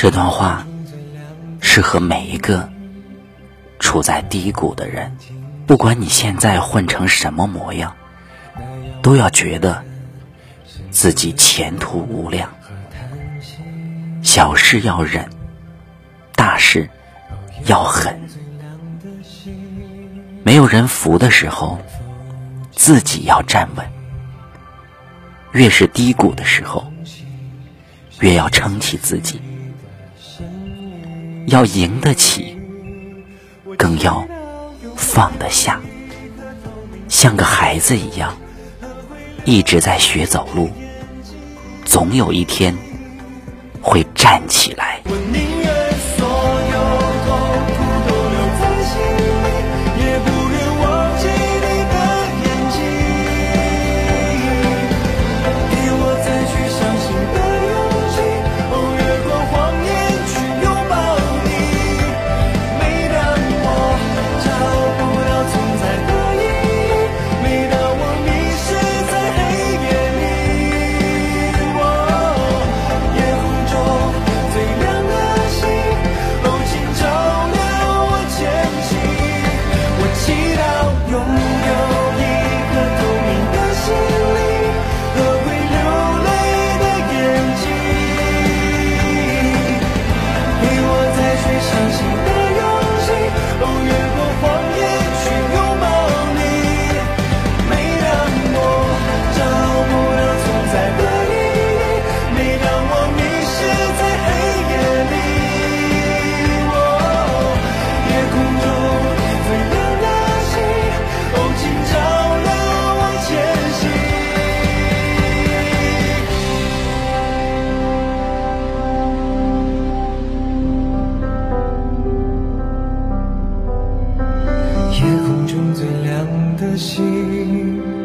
这段话适合每一个处在低谷的人，不管你现在混成什么模样，都要觉得自己前途无量。小事要忍，大事要狠。没有人扶的时候，自己要站稳。越是低谷的时候，越要撑起自己。要赢得起，更要放得下。像个孩子一样，一直在学走路，总有一天会站起来。的心，